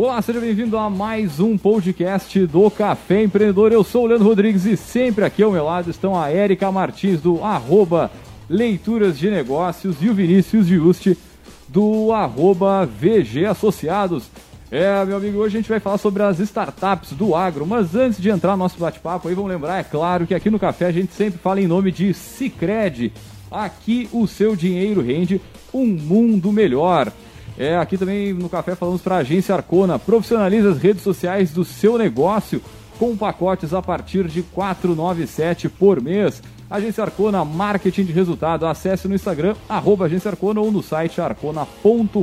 Olá, seja bem-vindo a mais um podcast do Café Empreendedor. Eu sou o Leandro Rodrigues e sempre aqui ao meu lado estão a Érica Martins do arroba Leituras de Negócios e o Vinícius Giusti do arroba VG Associados. É, meu amigo, hoje a gente vai falar sobre as startups do agro, mas antes de entrar no nosso bate-papo, aí vamos lembrar, é claro, que aqui no Café a gente sempre fala em nome de Cicred. Aqui o seu dinheiro rende um mundo melhor. É, aqui também no café falamos para a agência Arcona. Profissionalize as redes sociais do seu negócio com pacotes a partir de 497 por mês. Agência Arcona, marketing de resultado. Acesse no Instagram, arroba Agência Arcona ou no site arcona.com.br.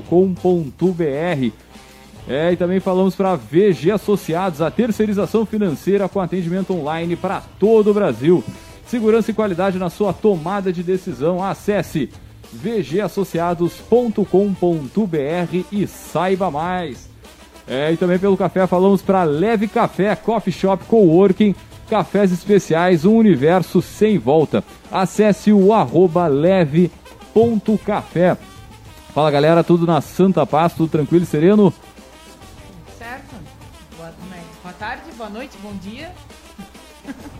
É, e também falamos para VG Associados, a terceirização financeira com atendimento online para todo o Brasil. Segurança e qualidade na sua tomada de decisão. Acesse vgassociados.com.br e saiba mais. É, e também pelo café falamos para Leve Café, Coffee Shop Coworking, cafés especiais, um universo sem volta. Acesse o arroba leve.café. Fala galera, tudo na Santa Paz, tudo tranquilo e sereno? Certo. Boa, boa tarde, boa noite, bom dia.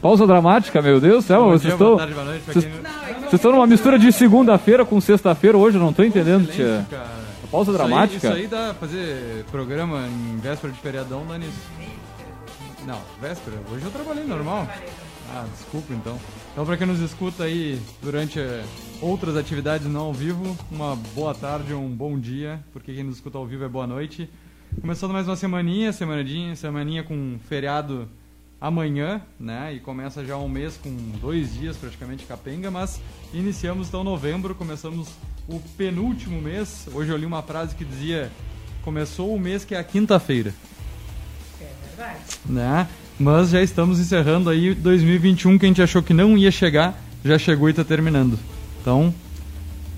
Pausa dramática, meu Deus do céu, Bom vocês dia, estão. boa tarde, boa noite Vocês quem- Não, é vocês estão numa mistura de segunda-feira com sexta-feira hoje, eu não tô entendendo, tia. Cara. Pausa Isso aí- dramática? Isso aí dá pra fazer programa em véspera de feriadão, dá nisso. Não, véspera. Hoje eu trabalhei normal. Ah, desculpa então. Então pra quem nos escuta aí durante eh, outras atividades não ao vivo, uma boa tarde ou um bom dia, porque quem nos escuta ao vivo é boa noite. Começando mais uma semaninha, semaninha, semaninha com feriado amanhã, né? E começa já um mês com dois dias praticamente capenga, mas iniciamos então novembro, começamos o penúltimo mês. Hoje eu li uma frase que dizia: começou o mês que é a quinta-feira, é verdade. né? Mas já estamos encerrando aí 2021 que a gente achou que não ia chegar, já chegou e tá terminando. Então,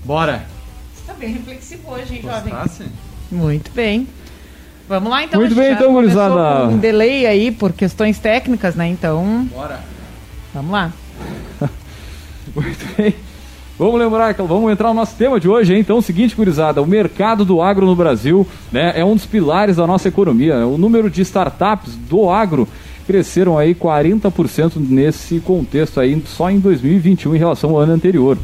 bora. Você tá bem reflexivo hoje, hein, jovem? Muito bem. Vamos lá então. Muito bem, então, gurizada. Um delay aí por questões técnicas, né? Então, Bora. vamos lá. Muito bem. Vamos lembrar, que vamos entrar no nosso tema de hoje, hein? Então, é o seguinte, gurizada, o mercado do agro no Brasil né, é um dos pilares da nossa economia. O número de startups do agro cresceram aí 40% nesse contexto aí, só em 2021 em relação ao ano anterior.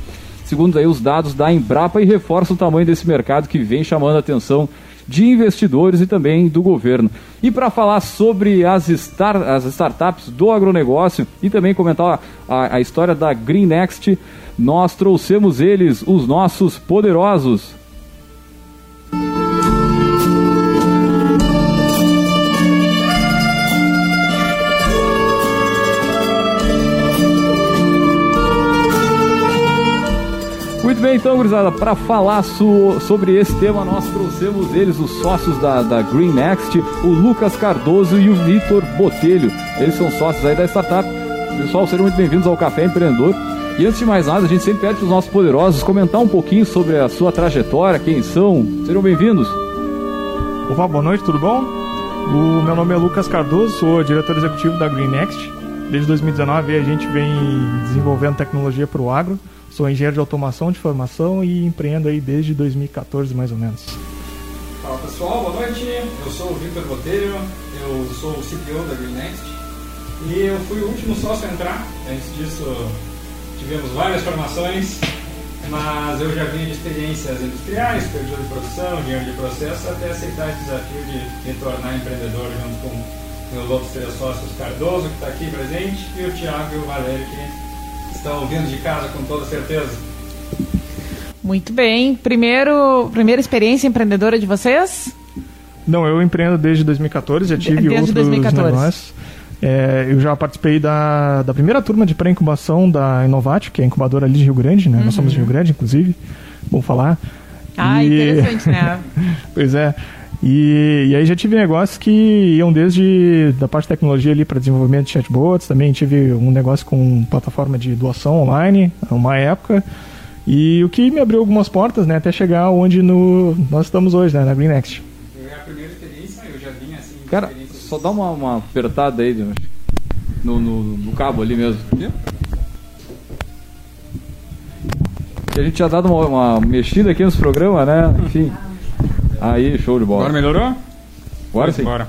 Segundo aí os dados da Embrapa e reforça o tamanho desse mercado que vem chamando a atenção de investidores e também do governo. E para falar sobre as, star, as startups do agronegócio e também comentar a, a história da Green Next, nós trouxemos eles, os nossos poderosos. Muito bem, então, gurizada, para falar so- sobre esse tema, nós trouxemos eles, os sócios da, da Green Next, o Lucas Cardoso e o Vitor Botelho. Eles são sócios aí da startup. Pessoal, sejam muito bem-vindos ao Café Empreendedor. E antes de mais nada, a gente sempre pede para os nossos poderosos comentar um pouquinho sobre a sua trajetória, quem são. Sejam bem-vindos. Opa, boa noite, tudo bom? O meu nome é Lucas Cardoso, sou diretor executivo da Green Next. Desde 2019 a gente vem desenvolvendo tecnologia para o agro. Sou engenheiro de automação de formação e empreendo aí desde 2014 mais ou menos. Fala pessoal, boa noite. Eu sou o Victor Botelho, eu sou o CPO da Green Next e eu fui o último sócio a entrar. Antes disso, tivemos várias formações, mas eu já vinha de experiências industriais, supervisor de produção, engenheiro de processo, até aceitar esse desafio de me tornar empreendedor junto com meus outros três sócios, Cardoso, que está aqui presente, e o Thiago e o Valério, que estão ouvindo de casa com toda certeza. Muito bem. Primeiro, primeira experiência empreendedora de vocês? Não, eu empreendo desde 2014, já tive Desde outros 2014. negócios. É, eu já participei da, da primeira turma de pré-incubação da Inovate, que é a incubadora ali de Rio Grande, né? Nós somos de Rio Grande, inclusive. Vou falar. Ah, E- interessante, né? Pois é. E, e aí já tive negócios que iam desde da parte de tecnologia ali para desenvolvimento de chatbots, também tive um negócio com plataforma de doação online, uma época. E o que me abriu algumas portas, né, até chegar onde no, nós estamos hoje, né, na Green Next. É a primeira experiência, eu já vinha assim. Cara, só dá uma, uma apertada aí no, no, no cabo ali mesmo. A gente já dado uma, uma mexida aqui nos programas, né? Enfim. Aí, show de bola. Agora melhorou? Bora sim. Bora.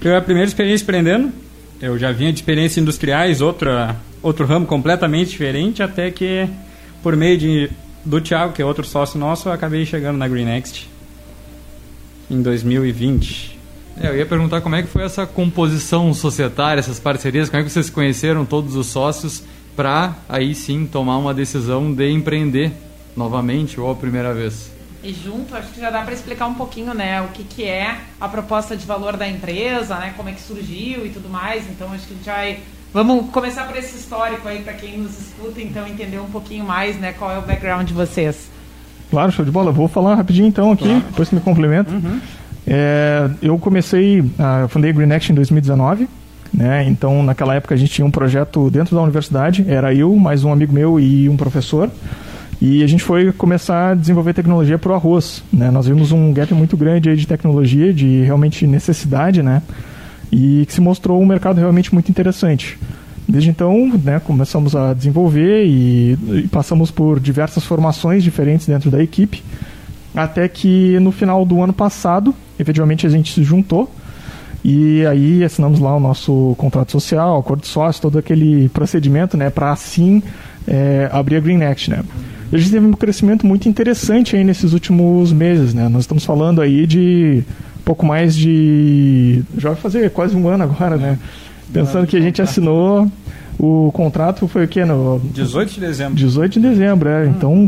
Eu, a primeira experiência empreendendo, eu já vinha de experiências industriais, outra, outro ramo completamente diferente, até que por meio de, do Thiago, que é outro sócio nosso, eu acabei chegando na Green Next em 2020. É, eu ia perguntar como é que foi essa composição societária, essas parcerias, como é que vocês conheceram todos os sócios para aí sim tomar uma decisão de empreender novamente ou a primeira vez? E junto, acho que já dá para explicar um pouquinho, né, o que, que é a proposta de valor da empresa, né, como é que surgiu e tudo mais. Então, acho que a gente vai Vamos começar por esse histórico aí para quem nos escuta, então entender um pouquinho mais, né, qual é o background de vocês. Claro, show de bola. Vou falar rapidinho então aqui, claro. depois que me complementa. Uhum. É, eu comecei, ah, eu fundei a Green Action em 2019. Né? Então, naquela época, a gente tinha um projeto dentro da universidade. Era eu, mais um amigo meu e um professor. E a gente foi começar a desenvolver tecnologia para o arroz. Né? Nós vimos um gap muito grande aí de tecnologia, de realmente necessidade, né? E que se mostrou um mercado realmente muito interessante. Desde então, né, começamos a desenvolver e, e passamos por diversas formações diferentes dentro da equipe, até que no final do ano passado, efetivamente a gente se juntou e aí assinamos lá o nosso contrato social, acordo de sócio, todo aquele procedimento, né, para assim é, abrir a Green Next, né. A gente teve um crescimento muito interessante aí nesses últimos meses, né. Nós estamos falando aí de pouco mais de, já vai fazer quase um ano agora, né. Pensando que a gente assinou o contrato foi o quê? No 18 de dezembro. 18 de dezembro, é. Hum. Então,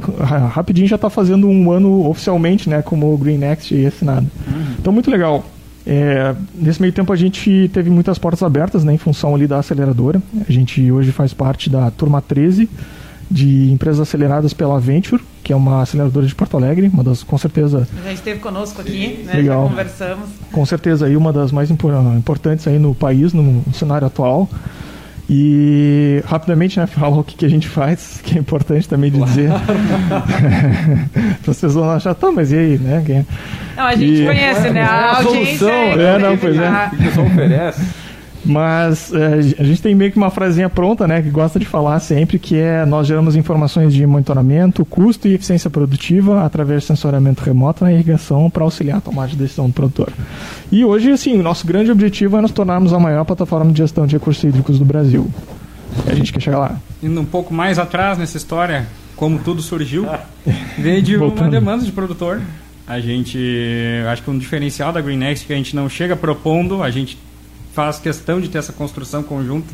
rapidinho já está fazendo um ano oficialmente, né, como o Green Next assinado. Hum. Então, muito legal. É, nesse meio tempo a gente teve muitas portas abertas, né, em função ali da aceleradora. A gente hoje faz parte da turma 13 de empresas aceleradas pela Venture, que é uma aceleradora de Porto Alegre, uma das, com certeza... Já esteve conosco aqui, né, Legal. já conversamos. Com certeza aí uma das mais importantes aí no país, no cenário atual. E rapidamente, né, falar o que, que a gente faz, que é importante também de claro. dizer. Pessoas não achar, tá, mas e aí, né? Quem... É? Não, a gente e... conhece, né? A audiência. É, é, não, pois é. O que o pessoal oferece. Mas é, a gente tem meio que uma frasinha pronta, né, que gosta de falar sempre, que é nós geramos informações de monitoramento, custo e eficiência produtiva através de sensoramento remoto na irrigação para auxiliar a tomada de decisão do produtor. E hoje, assim, o nosso grande objetivo é nos tornarmos a maior plataforma de gestão de recursos hídricos do Brasil. E a gente quer chegar lá. Indo um pouco mais atrás nessa história, como tudo surgiu, veio de uma demanda de produtor. A gente, acho que um diferencial da Green Next é que a gente não chega propondo, a gente faz questão de ter essa construção conjunta.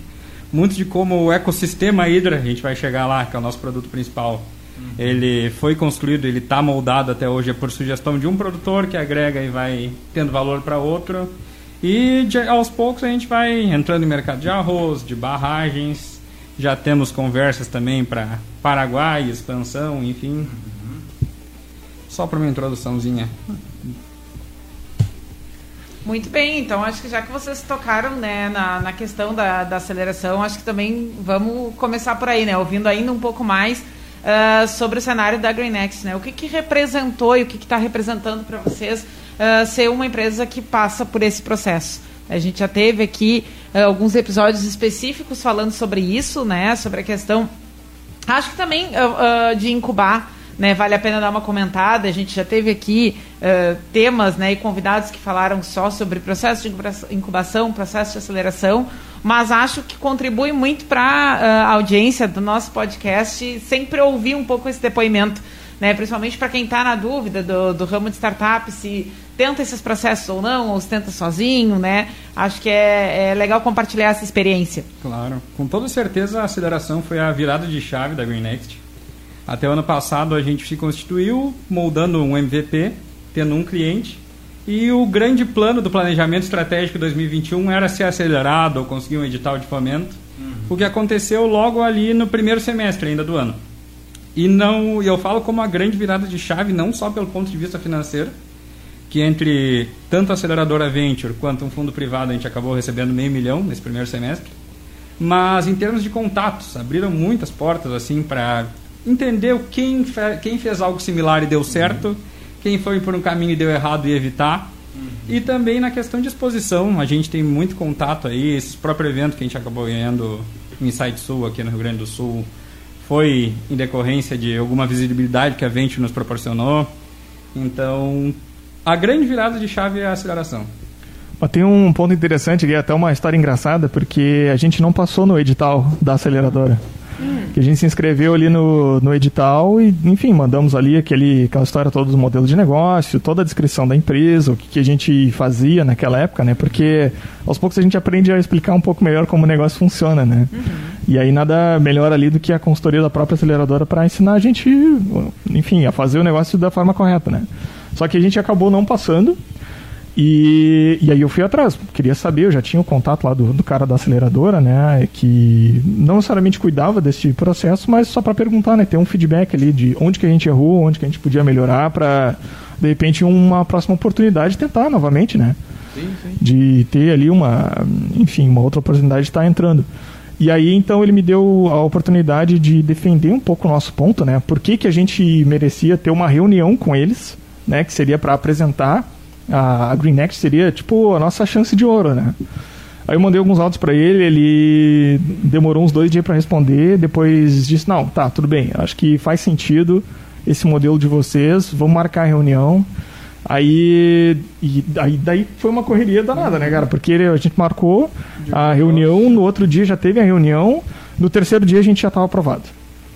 Muito de como o ecossistema Hydra, a gente vai chegar lá, que é o nosso produto principal, uhum. ele foi construído, ele está moldado até hoje é por sugestão de um produtor que agrega e vai tendo valor para outro. E de, aos poucos a gente vai entrando em mercado de arroz, de barragens. Já temos conversas também para Paraguai, expansão, enfim. Uhum. Só para uma introduçãozinha. Muito bem, então acho que já que vocês tocaram né, na, na questão da, da aceleração, acho que também vamos começar por aí, né? Ouvindo ainda um pouco mais uh, sobre o cenário da GreenX, né? O que, que representou e o que está representando para vocês uh, ser uma empresa que passa por esse processo? A gente já teve aqui uh, alguns episódios específicos falando sobre isso, né? Sobre a questão, acho que também de incubar né, vale a pena dar uma comentada. A gente já teve aqui uh, temas né, e convidados que falaram só sobre processo de incubação, processo de aceleração, mas acho que contribui muito para uh, a audiência do nosso podcast sempre ouvir um pouco esse depoimento, né, principalmente para quem está na dúvida do, do ramo de startup, se tenta esses processos ou não, ou se tenta sozinho, né? Acho que é, é legal compartilhar essa experiência. Claro, com toda certeza a aceleração foi a virada de chave da Green Next até o ano passado a gente se constituiu moldando um MVP, tendo um cliente. E o grande plano do planejamento estratégico 2021 era ser acelerado ou conseguir um edital de fomento. Uhum. O que aconteceu logo ali no primeiro semestre ainda do ano. E não, eu falo como uma grande virada de chave, não só pelo ponto de vista financeiro, que entre tanto a aceleradora Venture quanto um fundo privado a gente acabou recebendo meio milhão nesse primeiro semestre, mas em termos de contatos, abriram muitas portas assim para entendeu quem, fe quem fez algo similar e deu certo, uhum. quem foi por um caminho e deu errado e evitar. Uhum. E também na questão de exposição, a gente tem muito contato aí, esse próprio evento que a gente acabou ganhando no Insight Sul, aqui no Rio Grande do Sul, foi em decorrência de alguma visibilidade que a Vente nos proporcionou. Então, a grande virada de chave é a aceleração. Mas tem um ponto interessante aqui, até uma história engraçada, porque a gente não passou no edital da aceleradora. Que a gente se inscreveu ali no, no edital e, enfim, mandamos ali aquele, aquela história toda do modelo de negócio, toda a descrição da empresa, o que, que a gente fazia naquela época, né? Porque aos poucos a gente aprende a explicar um pouco melhor como o negócio funciona, né? E aí nada melhor ali do que a consultoria da própria aceleradora para ensinar a gente, enfim, a fazer o negócio da forma correta, né? Só que a gente acabou não passando. E, e aí eu fui atrás, queria saber, eu já tinha o contato lá do, do cara da aceleradora, né, que não necessariamente cuidava desse processo, mas só para perguntar, né, ter um feedback ali de onde que a gente errou, onde que a gente podia melhorar para de repente uma próxima oportunidade tentar novamente, né? Sim, sim. De ter ali uma, enfim, uma outra oportunidade de estar entrando. E aí, então, ele me deu a oportunidade de defender um pouco o nosso ponto, né? Por que, que a gente merecia ter uma reunião com eles, né? Que seria para apresentar a, a Green Next seria tipo a nossa chance de ouro, né? Aí eu mandei alguns áudios para ele, ele demorou uns dois dias para responder, depois disse, não, tá, tudo bem, acho que faz sentido esse modelo de vocês, vamos marcar a reunião. Aí, e, aí daí foi uma correria danada, né, cara? Porque a gente marcou a reunião, no outro dia já teve a reunião, no terceiro dia a gente já estava aprovado.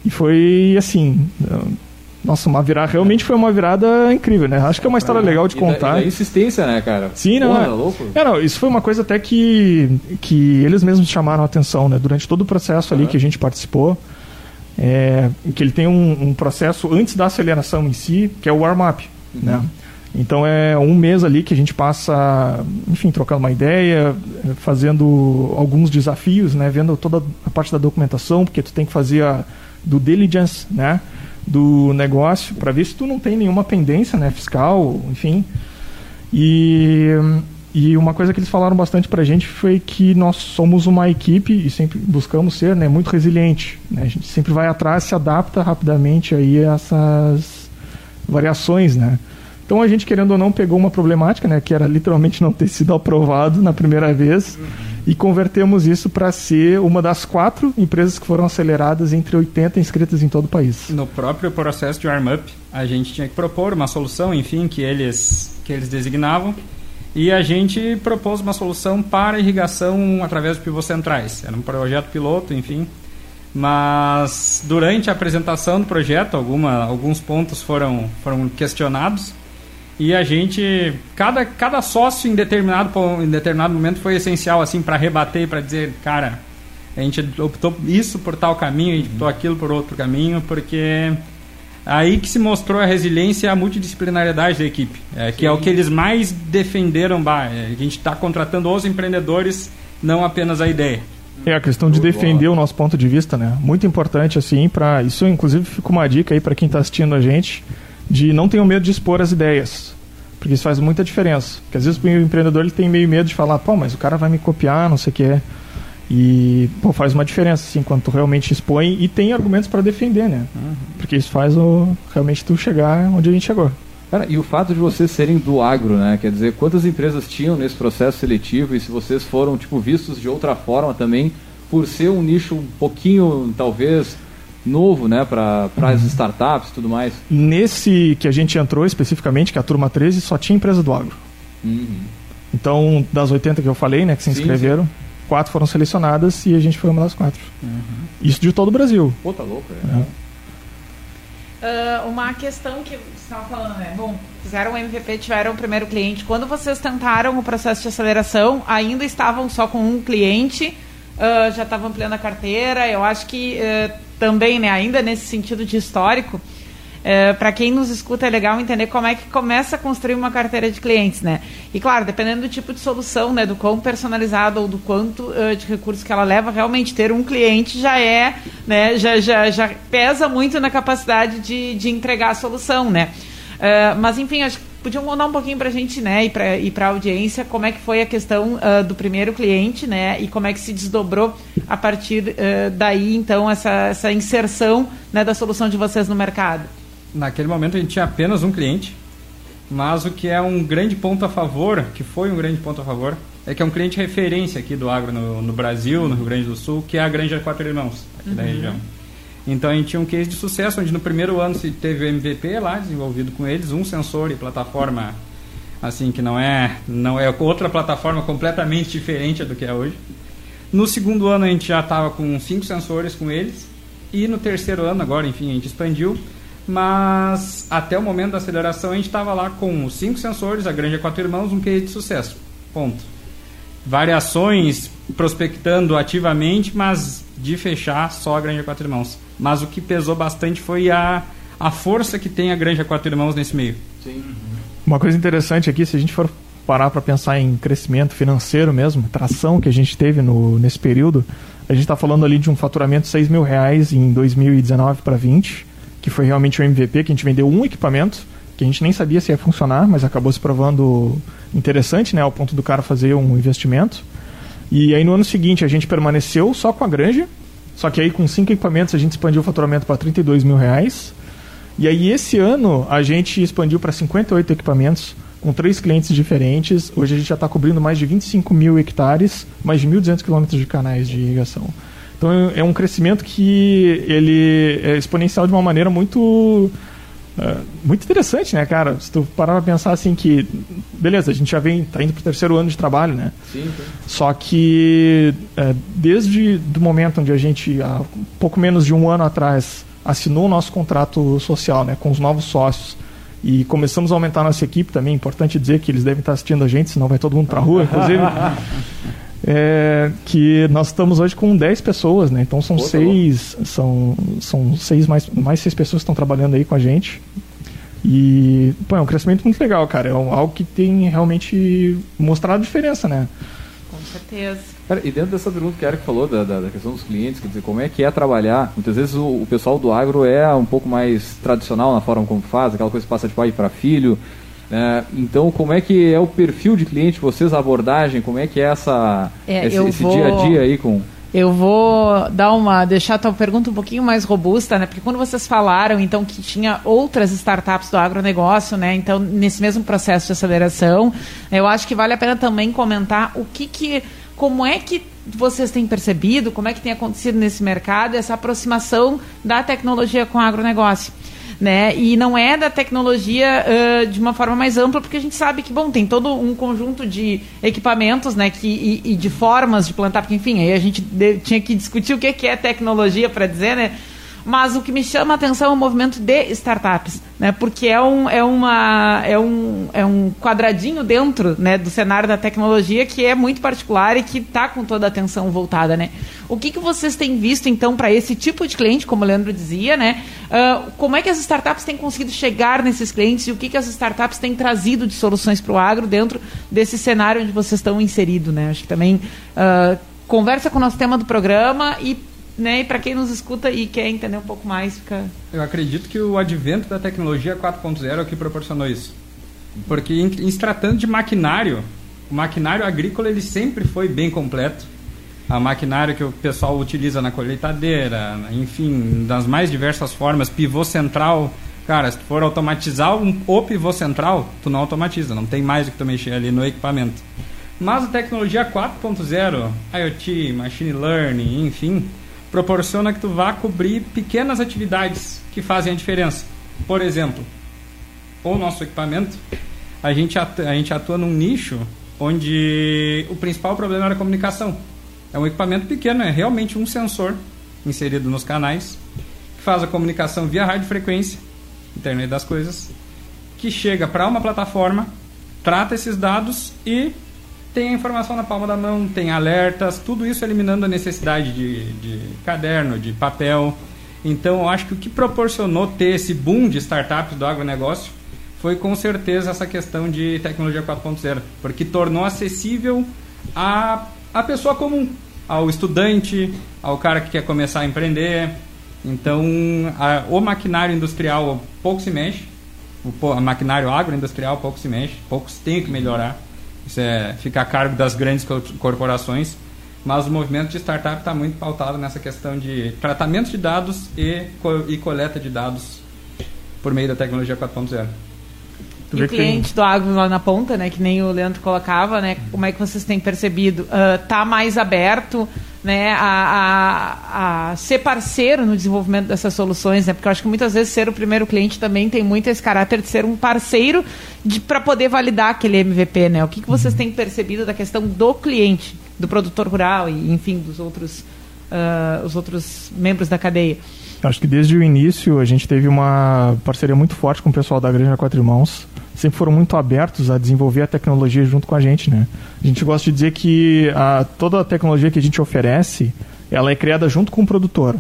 E foi assim, nossa, uma virada, realmente foi uma virada incrível, né? Acho que é uma história legal de E da- contar. e da insistência, né, cara? Sim, não Porra, é. louco? É, não, isso foi uma coisa até que, que eles mesmos chamaram a atenção, né? Durante todo o processo ali que a gente participou, é, que ele tem um, um processo antes da aceleração em si, que é o warm-up, né? Então é um mês ali que a gente passa, enfim, trocando uma ideia, fazendo alguns desafios, né? Vendo toda a parte da documentação, porque tu tem que fazer a do diligence, né? Do negócio para ver se tu não tem nenhuma pendência, né? Fiscal, enfim. E, e uma coisa que eles falaram bastante pra gente foi que nós somos uma equipe e sempre buscamos ser né, muito resiliente. Né? A gente sempre vai atrás, se adapta rapidamente aí a essas variações, né? Então a gente, querendo ou não, pegou uma problemática, né, que era literalmente não ter sido aprovado na primeira vez, e convertemos isso para ser uma das quatro empresas que foram aceleradas entre 80 inscritas em todo o país. No próprio processo de warm-up, a gente tinha que propor uma solução, enfim, que eles, que eles designavam. E a gente propôs uma solução para irrigação através de pivôs centrais. Era um projeto piloto, enfim. Mas durante a apresentação do projeto, alguma, alguns pontos foram, foram questionados. E a gente, cada, cada sócio em determinado, em determinado momento foi essencial assim para rebater, para dizer, cara, a gente optou isso por tal caminho, a gente optou aquilo por outro caminho, porque aí que se mostrou a resiliência e a multidisciplinariedade da equipe, é, que é o que eles mais defenderam. Bah, é, a gente está contratando os empreendedores, não apenas a ideia. É a questão de defender o nosso ponto de vista, né? Muito importante assim para isso, inclusive fica uma dica aí para quem está assistindo a gente de não tenham medo de expor as ideias, porque isso faz muita diferença. Porque às vezes o empreendedor ele tem meio medo de falar, pô, mas o cara vai me copiar, não sei o que é. E pô, faz uma diferença assim quando tu realmente expõe e tem argumentos para defender, né? Porque isso faz o realmente tu chegar onde a gente chegou. Cara, e o fato de vocês serem do agro, né? Quer dizer, quantas empresas tinham nesse processo seletivo e se vocês foram, tipo, vistos de outra forma também, por ser um nicho um pouquinho, talvez, novo, né? Para as startups e tudo mais. Nesse que a gente entrou especificamente, que é a turma 13, só tinha empresa do agro. Então, das 80 que eu falei, né, que se Sim, inscreveram, quatro foram selecionadas e a gente foi uma das quatro. Isso de todo o Brasil. Pô, tá louco, é. Ah, uma questão que você estava falando, né? Bom, fizeram o MVP, tiveram o primeiro cliente. Quando vocês tentaram o processo de aceleração, ainda estavam só com um cliente, ah, já estavam ampliando a carteira. Eu acho que eh, também, né, ainda nesse sentido de histórico, para quem nos escuta é legal entender como é que começa a construir uma carteira de clientes, né? E claro, dependendo do tipo de solução, né, do quão personalizado ou do quanto eh, de recursos que ela leva, realmente ter um cliente já é, né, já, já, já pesa muito na capacidade de, de entregar a solução, né? Eh, mas enfim, acho que podiam contar um pouquinho pra gente, né, e e pra audiência, como é que foi a questão ah, do primeiro cliente, né, e como é que se desdobrou a partir eh, daí, então, essa, essa inserção, né, da solução de vocês no mercado. Naquele momento a gente tinha apenas um cliente, mas o que é um grande ponto a favor, que foi um grande ponto a favor, é que é um cliente referência aqui do agro no, no Brasil, no Rio Grande do Sul, que é a Granja Quatro Irmãos, aqui da região. Então a gente tinha um case de sucesso, onde no primeiro ano se teve o MVP lá, desenvolvido com eles, um sensor e plataforma assim que não é não é outra plataforma completamente diferente do que é hoje. No segundo ano a gente já estava com cinco sensores com eles e no terceiro ano agora, enfim, a gente expandiu, mas até o momento da aceleração a gente estava lá com cinco sensores, a Grande Quatro Irmãos, um case de sucesso. Ponto. Variações prospectando ativamente, mas de fechar só a Grande Quatro Irmãos. Mas o que pesou bastante foi a, a força que tem a Grande Quatro Irmãos nesse meio. Sim. Uma coisa interessante aqui, se a gente for parar para pensar em crescimento financeiro mesmo, tração que a gente teve no, nesse período, a gente está falando ali de um faturamento de 6 mil reais em 2019 para 20, que foi realmente o MVP, que a gente vendeu um equipamento, que a gente nem sabia se ia funcionar, mas acabou se provando interessante, né, ao ponto do cara fazer um investimento. E aí no ano seguinte a gente permaneceu só com a granja, só que aí com cinco equipamentos a gente expandiu o faturamento para 32 mil reais. E aí esse ano a gente expandiu para 58 equipamentos, com três clientes diferentes. Hoje a gente já está cobrindo mais de 25 mil hectares, mais de 1.200 quilômetros de canais de irrigação. Então é, um crescimento que ele é exponencial de uma maneira muito é, muito interessante, né, cara? Se tu parar pra pensar assim que, beleza, a gente já vem, tá indo pro terceiro ano de trabalho, né? Sim, sim. Só que é, desde do momento onde a gente, há pouco menos de um ano atrás, assinou o nosso contrato social, né, com os novos sócios, e começamos a aumentar a nossa equipe também. É importante dizer que eles devem estar assistindo a gente, senão vai todo mundo para a rua, inclusive. é, que nós estamos hoje com 10 pessoas, né? Então são Pô, tá seis, tá são, são seis mais, mais seis pessoas que estão trabalhando aí com a gente. E pô, é um crescimento muito legal, cara. É algo que tem realmente mostrado diferença, né? Com certeza. Cara, e dentro dessa pergunta que a Eric falou, da, da, da, questão dos clientes, quer dizer, como é que é trabalhar? Muitas vezes o, o, pessoal do agro é um pouco mais tradicional na forma como faz, aquela coisa que passa de pai para filho. É, então, como é que é o perfil de cliente, vocês, a abordagem, como é que é essa, é, esse, esse vou... dia a dia aí com... Eu vou dar uma deixar a tua pergunta um pouquinho mais robusta, né? Porque quando vocês falaram então que tinha outras startups do agronegócio, né? Então nesse mesmo processo de aceleração, eu acho que vale a pena também comentar o que que como é que vocês têm percebido, como é que tem acontecido nesse mercado essa aproximação da tecnologia com o agronegócio? Né? E não é da tecnologia uh, de uma forma mais ampla, porque a gente sabe que, bom, tem todo um conjunto de equipamentos, né, que, e, e de formas de plantar, porque, enfim, aí a gente de, tinha que discutir o que, que é tecnologia para dizer, né? Mas o que me chama a atenção é o movimento de startups, né? Porque é um, é uma, é um, é um quadradinho dentro né, do cenário da tecnologia que é muito particular e que está com toda a atenção voltada, né? O que, que vocês têm visto, então, para esse tipo de cliente, como o Leandro dizia, né? Uh, como é que as startups têm conseguido chegar nesses clientes e o que, que as startups têm trazido de soluções para o agro dentro desse cenário onde vocês estão inseridos, né? Acho que também uh, conversa com o nosso tema do programa e né? E para quem nos escuta e quer entender um pouco mais, fica. Eu acredito que o advento da tecnologia 4.0 é o que proporcionou isso. Porque em, em se tratando de maquinário, o maquinário agrícola ele sempre foi bem completo. A maquinário que o pessoal utiliza na colheitadeira, enfim, das mais diversas formas, pivô central. Cara, se tu for automatizar um, o pivô central, tu não automatiza, não tem mais o que tu mexer ali no equipamento. Mas a tecnologia 4.0, IoT, machine learning, enfim, proporciona que tu vá cobrir pequenas atividades que fazem a diferença. Por exemplo, o nosso equipamento, a gente atua, a gente atua num nicho onde o principal problema era a comunicação. É um equipamento pequeno, é realmente um sensor inserido nos canais que faz a comunicação via radiofrequência, internet das coisas, que chega para uma plataforma, trata esses dados e tem a informação na palma da mão, tem alertas, tudo isso eliminando a necessidade de, de caderno, de papel. Então, eu acho que o que proporcionou ter esse boom de startups do agronegócio foi com certeza essa questão de tecnologia 4.0, porque tornou acessível a, a pessoa comum, ao estudante, ao cara que quer começar a empreender. Então, a, o maquinário industrial pouco se mexe, o, o maquinário agroindustrial pouco se mexe, poucos tem que melhorar isso é, fica a cargo das grandes corporações, mas o movimento de startup está muito pautado nessa questão de tratamento de dados e, e coleta de dados por meio da tecnologia 4.0. E o cliente do agro lá na ponta, né, que nem o Leandro colocava, né, como é que vocês têm percebido? Uh, tá mais aberto né, a, a, a, ser parceiro no desenvolvimento dessas soluções, né? Porque eu acho que muitas vezes ser o primeiro cliente também tem muito esse caráter de ser um parceiro para poder validar aquele MVP, né? O que, que vocês têm percebido da questão do cliente, do produtor rural e, enfim, dos outros, uh, os outros membros da cadeia? Acho que desde o início a gente teve uma parceria muito forte com o pessoal da Granja Quatro Irmãos. Sempre foram muito abertos a desenvolver a tecnologia junto com a gente, né? A gente gosta de dizer que a, toda a tecnologia que a gente oferece, ela é criada junto com o produtor.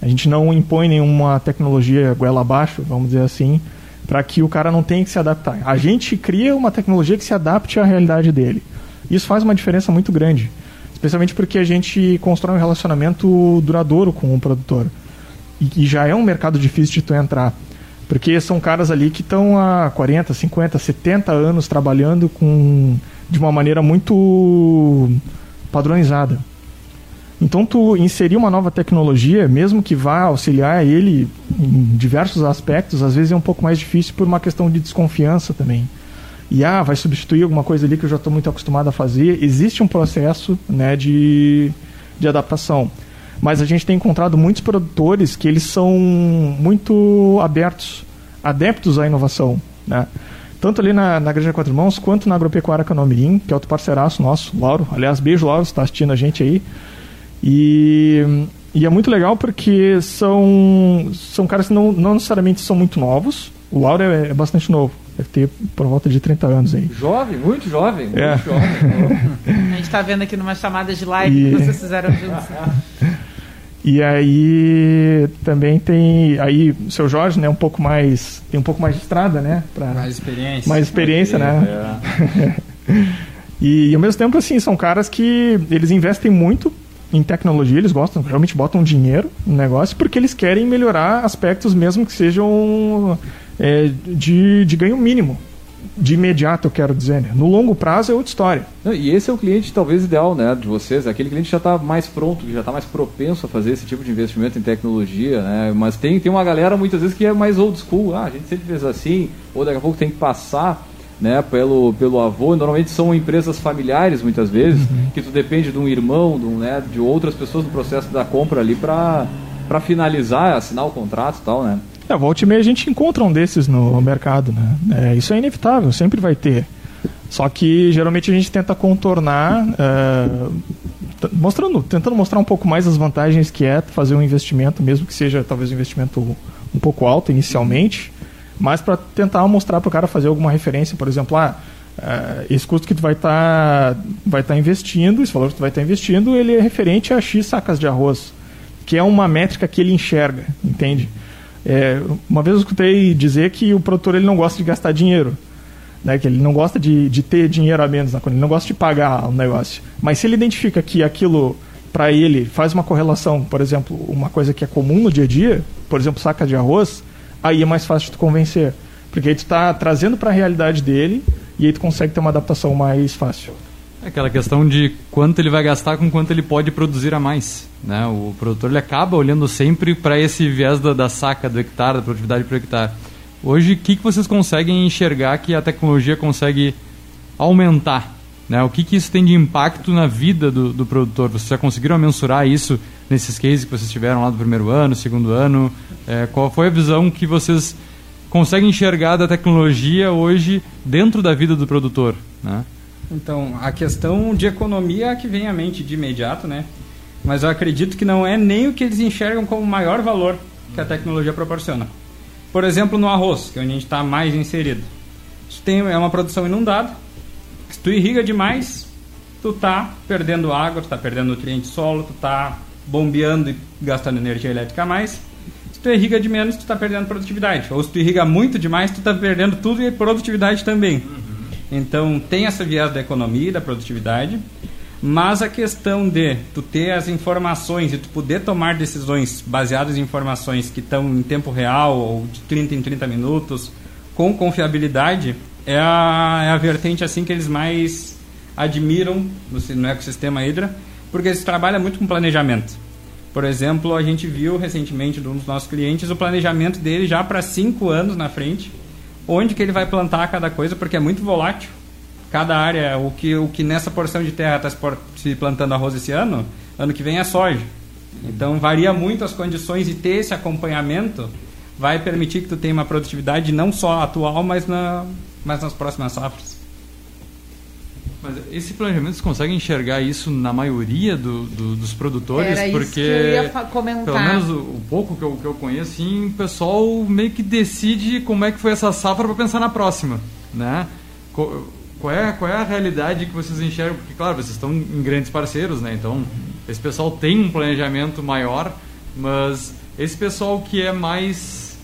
A gente não impõe nenhuma tecnologia goela abaixo, vamos dizer assim, para que o cara não tenha que se adaptar. A gente cria uma tecnologia que se adapte à realidade dele. Isso faz uma diferença muito grande, especialmente porque a gente constrói um relacionamento duradouro com o produtor e, e já é um mercado difícil de tu entrar. Porque são caras ali que estão há 40, 50, 70 anos trabalhando com de uma maneira muito padronizada. Então, tu inserir uma nova tecnologia, mesmo que vá auxiliar ele em diversos aspectos, às vezes é um pouco mais difícil por uma questão de desconfiança também. E, ah, vai substituir alguma coisa ali que eu já estou muito acostumado a fazer. Existe um processo né, de, de adaptação mas a gente tem encontrado muitos produtores que eles são muito abertos, adeptos à inovação, né? Tanto ali na, na Granja Quatro Mãos, quanto na Agropecuária Canomirim, que é outro parceiraço nosso, Lauro. Aliás, beijo, Lauro, está assistindo a gente aí. E, e é muito legal porque são, são caras que não, não necessariamente são muito novos. O Lauro é, é bastante novo. Deve ter por volta de 30 anos aí. Jovem, muito jovem. Muito é. jovem. a gente está vendo aqui numa chamada de live e... que vocês fizeram juntos. E aí também tem aí o seu Jorge, né, um pouco mais tem um pouco mais de estrada, né, mais experiência. Mais experiência, né? É. e, e, ao mesmo tempo assim, são caras que eles investem muito em tecnologia, eles gostam, realmente botam dinheiro no negócio porque eles querem melhorar aspectos mesmo que sejam é, de, de ganho mínimo de imediato, eu quero dizer. Né? No longo prazo é outra história. Não, e esse é o cliente talvez ideal né, de vocês. Aquele cliente que já está mais pronto, que já está mais propenso a fazer esse tipo de investimento em tecnologia. Né? Mas tem, tem uma galera muitas vezes que é mais old school. Ah, a gente sempre fez assim, ou daqui a pouco tem que passar né, pelo, pelo avô. Normalmente são empresas familiares, muitas vezes, uhum. que tu depende de um irmão, de, um, né, de outras pessoas no processo da compra ali para finalizar, assinar o contrato e tal, né? É, volta e meia a gente encontra um desses no mercado, né? É, isso é inevitável, sempre vai ter. Só que geralmente a gente tenta contornar, é, mostrando, tentando mostrar um pouco mais as vantagens que é fazer um investimento, mesmo que seja talvez um investimento um pouco alto inicialmente, mas para tentar mostrar para o cara fazer alguma referência, por exemplo, ah, é, esse custo que tu vai estar tá, vai tá investindo, esse valor que tu vai estar tá investindo, ele é referente a X sacas de arroz, que é uma métrica que ele enxerga, entende? É, uma vez eu escutei dizer que o produtor ele não gosta de gastar dinheiro. Né, que ele não gosta de, de ter dinheiro a menos na conta, ele não gosta de pagar o negócio. Mas se ele identifica que aquilo para ele faz uma correlação, por exemplo, uma coisa que é comum no dia a dia, por exemplo, saca de arroz, aí é mais fácil de tu convencer. Porque aí tu está trazendo para a realidade dele e aí tu consegue ter uma adaptação mais fácil. É aquela questão de quanto ele vai gastar com quanto ele pode produzir a mais. Né? O produtor ele acaba olhando sempre para esse viés da, da, saca do hectare, da produtividade por hectare. Hoje, o que, que vocês conseguem enxergar que a tecnologia consegue aumentar? Né? O que, que isso tem de impacto na vida do, do produtor? Vocês já conseguiram mensurar isso nesses cases que vocês tiveram lá do primeiro ano, segundo ano? É, qual foi a visão que vocês conseguem enxergar da tecnologia hoje dentro da vida do produtor? Né? Então, a questão de economia é a que vem à mente de imediato, né? Mas eu acredito que não é nem o que eles enxergam como maior valor que a tecnologia proporciona. Por exemplo, no arroz, que é onde a gente está mais inserido. Se tem, é uma produção inundada, se tu irriga demais, tu tá perdendo água, tu tá perdendo nutriente solo, tu tá bombeando e gastando energia elétrica a mais. Se tu irriga de menos, tu tá perdendo produtividade. Ou se tu irriga muito demais, tu tá perdendo tudo e produtividade também. Uhum. Então tem essa viés da economia e da produtividade, mas a questão de tu ter as informações e tu poder tomar decisões baseadas em informações que estão em tempo real ou de 30 em 30 minutos com confiabilidade é a, é a vertente assim que eles mais admiram no, no ecossistema Hydra, porque eles trabalham muito com planejamento. Por exemplo, a gente viu recentemente de um dos nossos clientes o planejamento dele já para cinco anos na frente onde que ele vai plantar cada coisa, porque é muito volátil. Cada área, o que, o que nessa porção de terra está se plantando arroz esse ano, ano que vem é soja. Então varia muito as condições e ter esse acompanhamento vai permitir que tu tenha uma produtividade não só atual, mas, na, mas nas próximas safras. Mas esse planejamento, você consegue enxergar isso na maioria do, do, dos produtores? Era porque, isso que eu ia comentar. pelo menos o, o, pouco que eu, que eu conheço, assim, o pessoal meio que decide como é que foi essa safra para pensar na próxima, né? Qual é, qual é a realidade que vocês enxergam? Porque, claro, vocês estão em grandes parceiros, né? Então, esse pessoal tem um planejamento maior, mas esse pessoal que é mais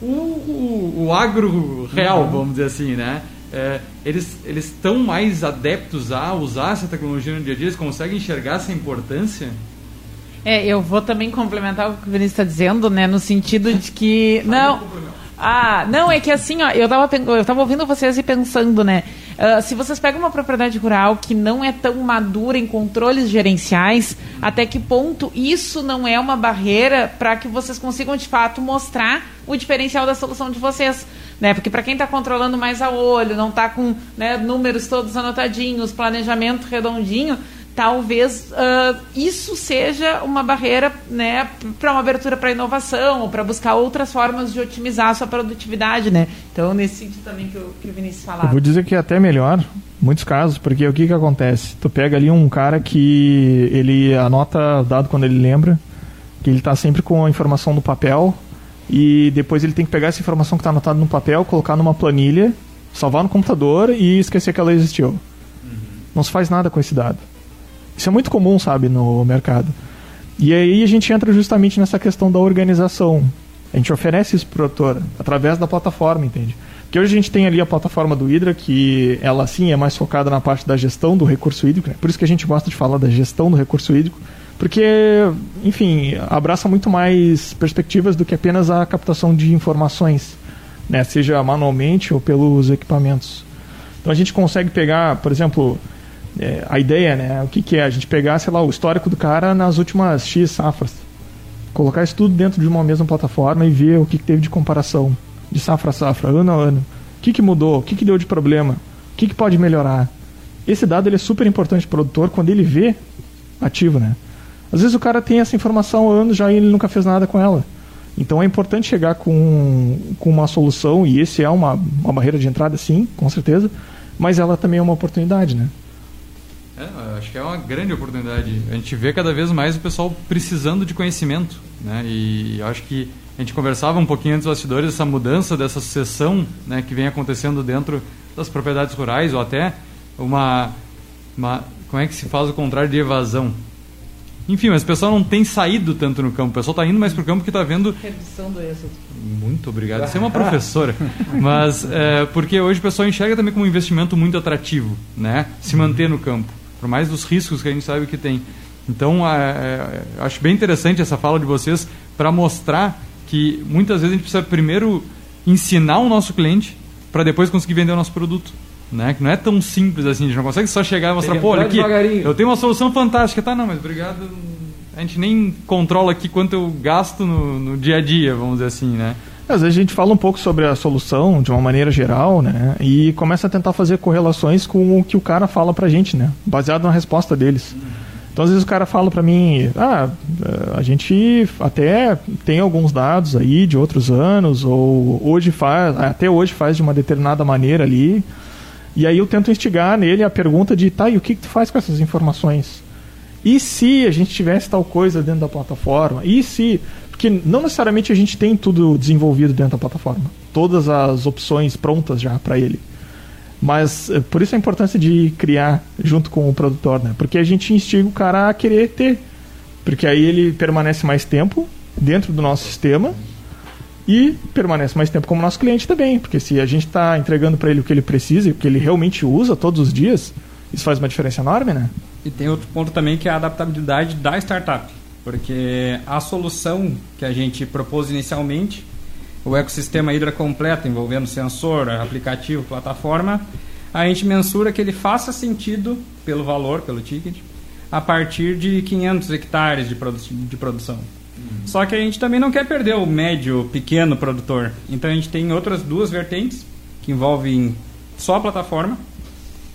o, o, o agro real, uhum. vamos dizer assim, né? É, eles eles estão mais adeptos a usar essa tecnologia no dia a dia? Eles conseguem enxergar essa importância? É, eu vou também complementar o que o Vinícius está dizendo, né? No sentido de que. não. Ah, não, é que assim, ó, eu tava, eu tava ouvindo vocês e pensando, né? Uh, se vocês pegam uma propriedade rural que não é tão madura em controles gerenciais, até que ponto isso não é uma barreira para que vocês consigam de fato mostrar o diferencial da solução de vocês? Né? Porque para quem está controlando mais a olho, não está com né, números todos anotadinhos, planejamento redondinho, talvez uh, isso seja uma barreira né, para uma abertura para inovação ou para buscar outras formas de otimizar a sua produtividade. Né? Então, nesse sentido também que o, que o Vinícius falava. Eu vou dizer que é até melhor, muitos casos, porque o que, que acontece? Tu pega ali um cara que ele anota dado quando ele lembra, que ele está sempre com a informação no papel, e depois ele tem que pegar essa informação que está anotada no papel, colocar numa planilha, salvar no computador e esquecer que ela existiu. Uhum. Não se faz nada com esse dado. Isso é muito comum, sabe, no mercado. E aí a gente entra justamente nessa questão da organização. A gente oferece isso para o produtor através da plataforma, entende? Porque hoje a gente tem ali a plataforma do Hidra, que ela sim é mais focada na parte da gestão do recurso hídrico, né? por isso que a gente gosta de falar da gestão do recurso hídrico, porque, enfim, abraça muito mais perspectivas do que apenas a captação de informações, né? seja manualmente ou pelos equipamentos. Então a gente consegue pegar, por exemplo, é, a ideia, né? O que, que é? A gente pegar, sei lá, o histórico do cara nas últimas X safras. Colocar isso tudo dentro de uma mesma plataforma e ver o que, que teve de comparação. De safra a safra, ano a ano. O que, que mudou? O que, que deu de problema? O que, que pode melhorar? Esse dado ele é super importante para o produtor quando ele vê ativo, né? Às vezes o cara tem essa informação há anos já e ele nunca fez nada com ela. Então é importante chegar com, com uma solução, e esse é uma, uma barreira de entrada, sim, com certeza, mas ela também é uma oportunidade, né? É, acho que é uma grande oportunidade. A gente vê cada vez mais o pessoal precisando de conhecimento, né? E acho que a gente conversava um pouquinho antes dos bastidores essa mudança dessa sucessão, né, que vem acontecendo dentro das propriedades rurais ou até uma, uma como é que se faz o contrário de evasão? Enfim, mas o pessoal não tem saído tanto no campo. O pessoal está indo mais para o campo porque está vendo. Redução do êxodo. Muito obrigado. Você é uma professora. mas é, porque hoje o pessoal enxerga também como um investimento muito atrativo, né? Se manter no campo por mais dos riscos que a gente sabe que tem. Então, é, é, acho bem interessante essa fala de vocês para mostrar que muitas vezes a gente precisa primeiro ensinar o nosso cliente para depois conseguir vender o nosso produto. Né? Que não é tão simples assim, a gente não consegue só chegar e mostrar, pô, olha aqui, eu tenho uma solução fantástica, tá? Não, mas obrigado. A gente nem controla aqui quanto eu gasto no, no dia a dia, vamos dizer assim, né? Às vezes a gente fala um pouco sobre a solução de uma maneira geral, né? E começa a tentar fazer correlações com o que o cara fala pra gente, né? Baseado na resposta deles. Então às vezes o cara fala pra mim, ah, a gente até tem alguns dados aí de outros anos, ou hoje faz, até hoje faz de uma determinada maneira ali. E aí eu tento instigar nele a pergunta de, tá, e o que, que tu faz com essas informações? E se a gente tivesse tal coisa dentro da plataforma? E se porque não necessariamente a gente tem tudo desenvolvido dentro da plataforma. Todas as opções prontas já para ele. Mas eh, por isso a importância de criar junto com o produtor, né? Porque a gente instiga o cara a querer ter. Porque aí ele permanece mais tempo dentro do nosso sistema e permanece mais tempo como nosso cliente também. Porque se a gente está entregando para ele o que ele precisa e o que ele realmente usa todos os dias, isso faz uma diferença enorme, né? E tem outro ponto também que é a adaptabilidade da startup. Porque a solução que a gente propôs inicialmente, o ecossistema Hydra completo, envolvendo sensor, aplicativo, plataforma, a gente mensura que ele faça sentido pelo valor, pelo ticket, a partir de 500 hectares de, produ de produção. Só que a gente também não quer perder o médio, pequeno produtor. Então a gente tem outras duas vertentes que envolvem só a plataforma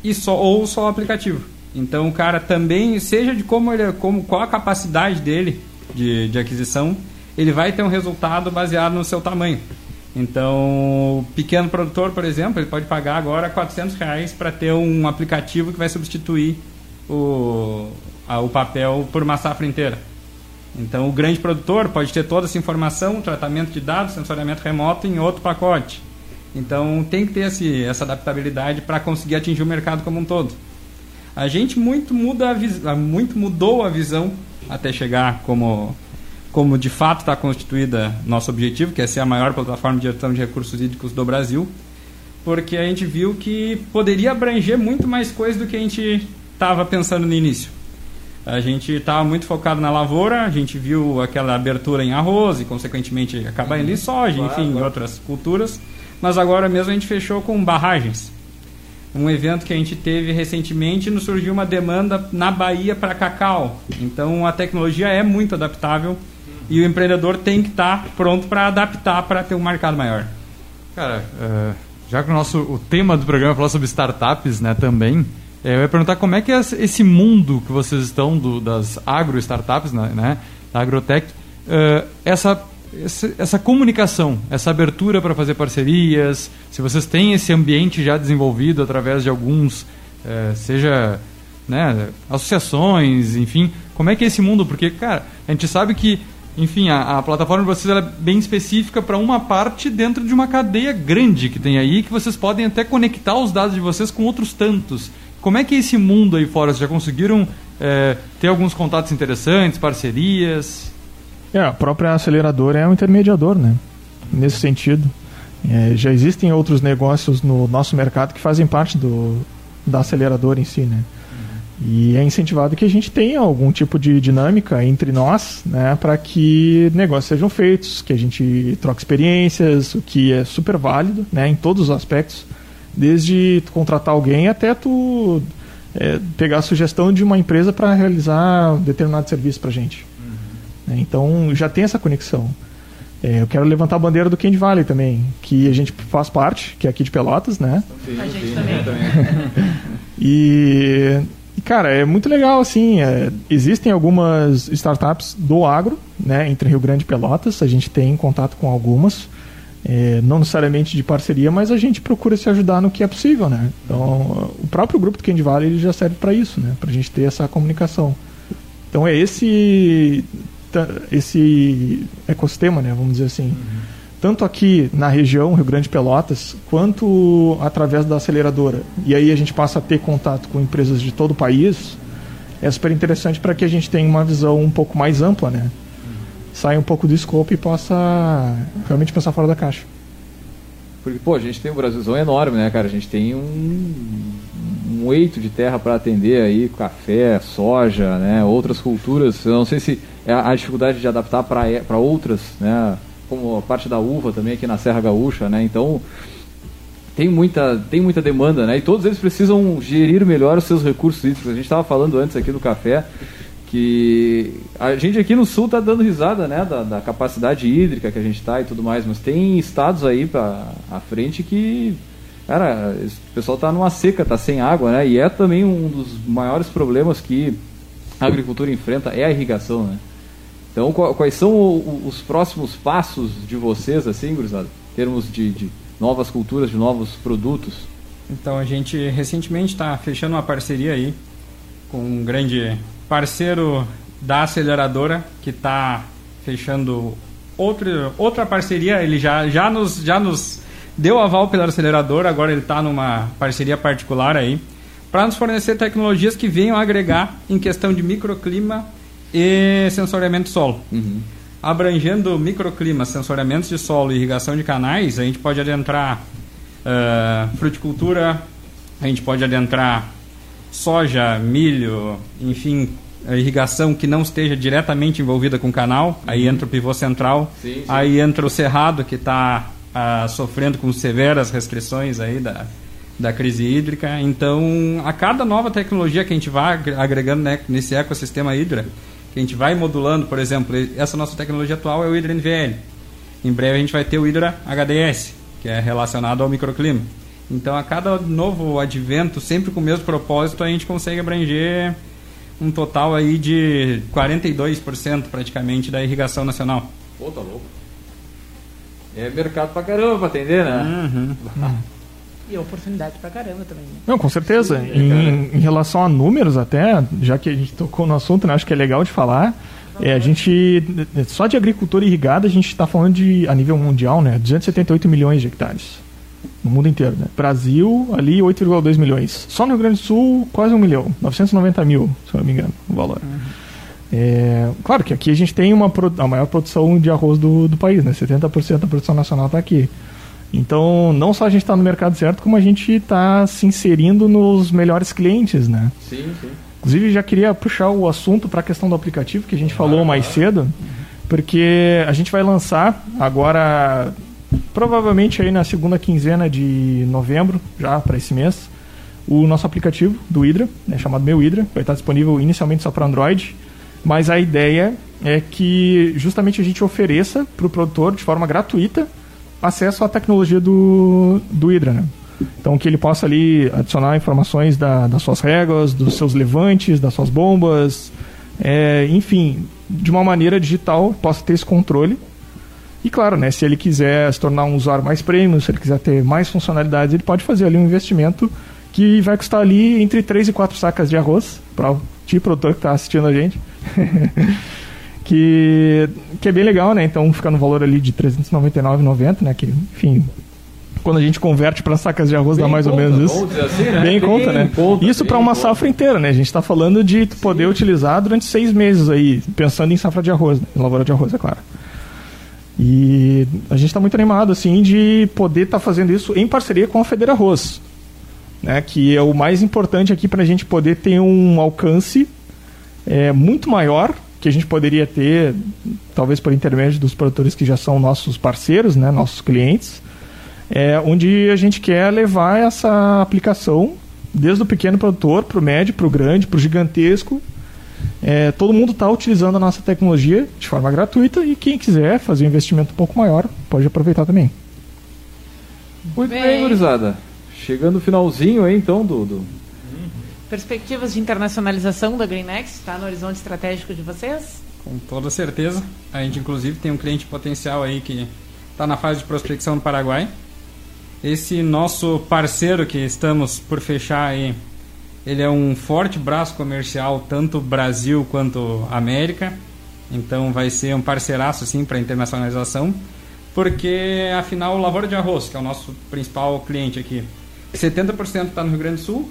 e só ou só o aplicativo. Então o cara também, seja de como ele, como qual a capacidade dele de, de aquisição, ele vai ter um resultado baseado no seu tamanho. Então, pequeno produtor, por exemplo, ele pode pagar agora 400 reais para ter um aplicativo que vai substituir o, a, o papel por uma safra inteira. Então, o grande produtor pode ter toda essa informação, tratamento de dados, sensoriamento remoto em outro pacote. Então, tem que ter esse, essa adaptabilidade para conseguir atingir o mercado como um todo. A gente muito, muda a muito mudou a visão até chegar como como de fato está constituída nosso objetivo, que é ser a maior plataforma de gestão de recursos hídricos do Brasil, porque a gente viu que poderia abranger muito mais coisas do que a gente estava pensando no início. A gente estava muito focado na lavoura, a gente viu aquela abertura em arroz e, consequentemente, acabar em soja, claro, enfim, claro. outras culturas. Mas agora mesmo a gente fechou com barragens. Um evento que a gente teve recentemente, nos surgiu uma demanda na Bahia para cacau. Então a tecnologia é muito adaptável e o empreendedor tem que estar tá pronto para adaptar para ter um mercado maior. Cara, uh, já que o nosso o tema do programa é falar sobre startups, né, também, eu ia perguntar como é que é esse mundo que vocês estão do, das agro-startups, né, né, da agrotech, uh, essa, essa, essa comunicação, essa abertura para fazer parcerias, se vocês têm esse ambiente já desenvolvido através de alguns, uh, seja né, associações, enfim, como é que é esse mundo? Porque, cara, a gente sabe que enfim, a, a plataforma de vocês é bem específica para uma parte dentro de uma cadeia grande que tem aí, que vocês podem até conectar os dados de vocês com outros tantos. Como é que é esse mundo aí fora? Vocês já conseguiram é, ter alguns contatos interessantes, parcerias? É, a própria aceleradora é um intermediador, né? Nesse sentido. É, já existem outros negócios no nosso mercado que fazem parte do, da aceleradora em si, né? E é incentivado que a gente tenha algum tipo de dinâmica entre nós, né, para que negócios sejam feitos, que a gente troque experiências, o que é super válido, né, em todos os aspectos, desde tu contratar alguém até tu é, pegar a sugestão de uma empresa para realizar determinado serviço para a gente. Uhum. Né, então já tem essa conexão. É, eu quero levantar a bandeira do Candy Valley também, que a gente faz parte, que é aqui de Pelotas, né? A gente também. e Cara, é muito legal, assim. É, existem algumas startups do agro, né, entre Rio Grande e Pelotas. A gente tem contato com algumas. É, não necessariamente de parceria, mas a gente procura se ajudar no que é possível, né? Então, o próprio grupo do Candy Valley ele já serve para isso, né? Para a gente ter essa comunicação. Então, é esse esse ecossistema, né? Vamos dizer assim. Uhum tanto aqui na região, Rio Grande Pelotas, quanto através da aceleradora. E aí a gente passa a ter contato com empresas de todo o país. É super interessante para que a gente tenha uma visão um pouco mais ampla, né? Saia um pouco do escopo e possa realmente pensar fora da caixa. Porque, pô, a gente tem um Brasilzão enorme, né, cara? A gente tem um, um eito de terra para atender aí, café, soja, né, outras culturas. Eu não sei se é a dificuldade de adaptar para outras, né, como a parte da uva também aqui na Serra Gaúcha, né? Então tem muita, tem muita demanda, né? E todos eles precisam gerir melhor os seus recursos hídricos. A gente estava falando antes aqui do café que a gente aqui no sul está dando risada, né? Da, da, capacidade hídrica que a gente está e tudo mais, mas tem estados aí para à frente que cara, o pessoal está numa seca, está sem água, né? E é também um dos maiores problemas que a agricultura enfrenta é a irrigação, né? Então, quais são os próximos passos de vocês, assim, gurizada, em termos de, de novas culturas, de novos produtos? Então, a gente recentemente está fechando uma parceria aí com um grande parceiro da aceleradora que está fechando outra, outra parceria. Ele já, já, nos, já nos deu aval pela aceleradora, agora ele está numa parceria particular aí para nos fornecer tecnologias que venham agregar em questão de microclima e sensoriamento de solo. Uhum. Abrangendo microclima, sensoriamento de solo e irrigação de canais, a gente pode adentrar uh, fruticultura, a gente pode adentrar soja, milho, enfim, irrigação que não esteja diretamente envolvida com o canal, aí entra o pivô central, sim, sim. aí entra o cerrado que está ah, sofrendo com severas restrições aí da, da crise hídrica. Então, a cada nova tecnologia que a gente vai agregando né, nesse ecossistema hídrico, que a gente vai modulando, por exemplo, essa nossa tecnologia atual é o Hydra NVL. Em breve a gente vai ter o Hydra HDS, que é relacionado ao microclima. Então, a cada novo advento, sempre com o mesmo propósito, a gente consegue abranger um total aí de 42% praticamente da irrigação nacional. Pô, tá louco. É mercado pra caramba pra atender, né? Uhum. E oportunidade pra caramba também. Né? Não, com certeza. em, em relação a números até, já que a gente tocou no assunto, né, acho que é legal de falar. É, a gente, só de agricultura irrigada, a gente está falando de, a nível mundial, né, 278 milhões de hectares. No mundo inteiro, né? Brasil, ali 8,2 milhões. Só no Rio Grande do Sul, quase um milhão. 990 mil, se eu não me engano, o valor. É, claro que aqui a gente tem uma, a maior produção de arroz do, do país, né? 70% da produção nacional está aqui. Então, não só a gente está no mercado certo, como a gente está se inserindo nos melhores clientes, né? Sim, sim. Inclusive, já queria puxar o assunto para a questão do aplicativo que a gente falou mais cedo, porque a gente vai lançar agora, provavelmente aí na segunda quinzena de novembro, já para esse mês, o nosso aplicativo do Hydra, né, chamado Meu Hydra, vai estar disponível inicialmente só para Android, mas a ideia é que justamente a gente ofereça para o produtor de forma gratuita acesso à tecnologia do, do Hydra, né? Então que ele possa ali adicionar informações da, das suas réguas, dos seus levantes, das suas bombas, é, enfim, de uma maneira digital possa ter esse controle. E claro, né, se ele quiser se tornar um usuário mais premium, se ele quiser ter mais funcionalidades, ele pode fazer ali um investimento que vai custar ali entre 3 e 4 sacas de arroz para o tipo produtor que está assistindo a gente. que, que é bem legal, né? Então fica no valor ali de R$ 399,90, né? Que, enfim, quando a gente converte para sacas de arroz dá Bem mais ou conta, menos isso. assim, né? Bem em Bem conta, né? conta, isso para uma conta. safra inteira, né? A gente está falando de poder utilizar durante seis meses aí, pensando em safra de arroz, né? em lavoura de arroz, é claro. E a gente está muito animado, assim, de poder estar fazendo isso em parceria com a Federa Arroz, né? Que é o mais importante aqui para a gente poder ter um alcance é, muito maior que a gente poderia ter, talvez por intermédio dos produtores que já são nossos parceiros, né? Nossos clientes é, onde a gente quer levar essa aplicação desde o pequeno produtor para o médio, para o grande, para o gigantesco. É, todo mundo está utilizando a nossa tecnologia de forma gratuita e quem quiser fazer um investimento um pouco maior pode aproveitar também. Muito bem, Bem. gurizada. Chegando no finalzinho aí, então, do, do- Perspectivas de internacionalização da GreenX está no horizonte estratégico de vocês? Com toda certeza. A gente, inclusive, tem um cliente potencial aí que está na fase de prospecção no Paraguai. Esse nosso parceiro que estamos por fechar aí, ele é um forte braço comercial, tanto Brasil quanto América. Então vai ser um parceiraço assim para internacionalização, porque afinal o Lavoura de Arroz, que é o nosso principal cliente aqui, 70% está no Rio Grande do Sul,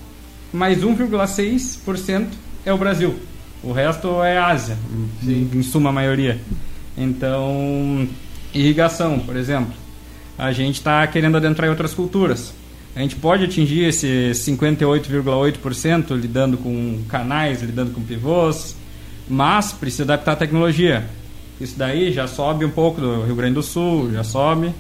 mais 1,6% é o Brasil. O resto é Ásia, em, em suma maioria. Então, irrigação, por exemplo. A gente está querendo adentrar em outras culturas. A gente pode atingir esse 58,8% lidando com canais, lidando com pivôs, mas precisa adaptar a tecnologia. Isso daí já sobe um pouco do Rio Grande do Sul, já sobe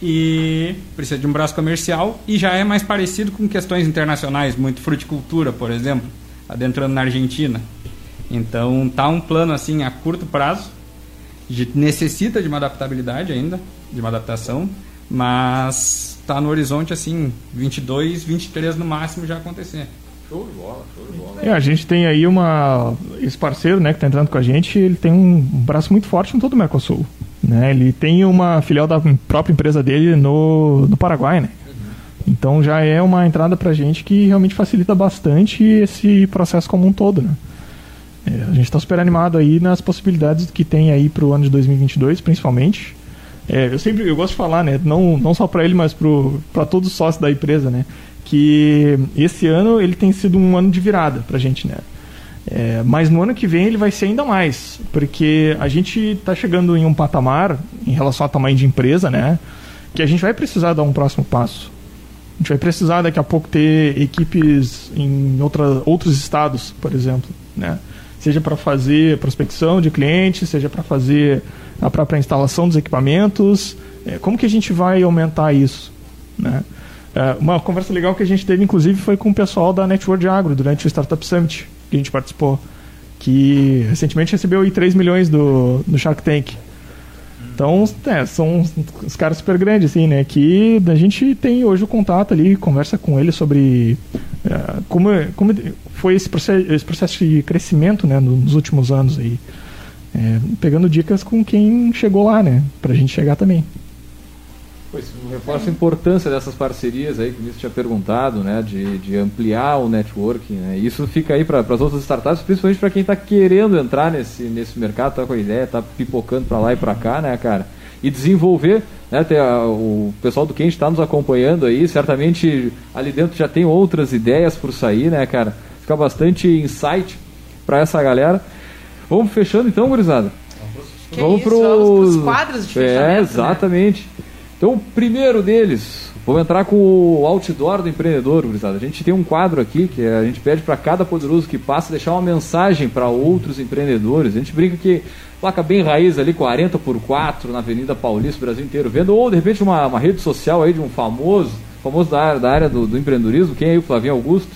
e precisa de um braço comercial e já é mais parecido com questões internacionais, muito fruticultura, por exemplo, adentrando na Argentina. Então tá um plano assim a curto prazo, necessita de uma adaptabilidade ainda, de uma adaptação, mas tá no horizonte assim 22, 23 no máximo já acontecer. Show de bola, show de bola. É, a gente tem aí uma. Esse parceiro né, que está entrando com a gente, ele tem um braço muito forte em todo o Mercosul. Né? Ele tem uma filial da própria empresa dele no, no Paraguai. Né? Então já é uma entrada para a gente que realmente facilita bastante esse processo como um todo. Né? É, a gente está super animado aí nas possibilidades que tem aí para o ano de 2022, principalmente. É, eu sempre eu gosto de falar, né, não, não só para ele, mas para todos os sócios da empresa, né, que esse ano ele tem sido um ano de virada para a gente, né. É, mas no ano que vem ele vai ser ainda mais, porque a gente está chegando em um patamar em relação ao tamanho de empresa, né, que a gente vai precisar dar um próximo passo. A gente vai precisar daqui a pouco ter equipes em outra, outros estados, por exemplo, né? Seja para fazer prospecção de clientes, seja para fazer a própria instalação dos equipamentos. É, como que a gente vai aumentar isso, né? É, uma conversa legal que a gente teve, inclusive, foi com o pessoal da Network Agro durante o Startup Summit que a gente participou, que recentemente recebeu aí 3 milhões do, do Shark Tank. Então, é, são os caras super grandes, assim, né? Que a gente tem hoje o contato ali, conversa com eles sobre uh, como, como foi esse processo, esse processo de crescimento, né? Nos últimos anos aí. É, pegando dicas com quem chegou lá, né? Pra gente chegar também. Pois, reforça a importância dessas parcerias aí que o Vinícius tinha perguntado, né? De, de ampliar o networking, né? Isso fica aí para as outras startups, principalmente para quem está querendo entrar nesse, nesse mercado, tá com a ideia, tá pipocando para lá e para cá, né, cara? E desenvolver, né? A, o pessoal do quem está nos acompanhando aí, certamente ali dentro já tem outras ideias por sair, né, cara? Fica bastante insight para essa galera. Vamos fechando então, gurizada? Que Vamos para os quadros de fechamento. É, exatamente. Né? Então, o primeiro deles, vou entrar com o outdoor do empreendedor, gurizada. A gente tem um quadro aqui que a gente pede para cada poderoso que passa deixar uma mensagem para outros empreendedores. A gente brinca que placa bem raiz ali, 40 por 4 na Avenida Paulista, Brasil inteiro vendo, ou de repente uma, uma rede social aí de um famoso, famoso da área, da área do, do empreendedorismo. Quem aí, o Flavinho Augusto?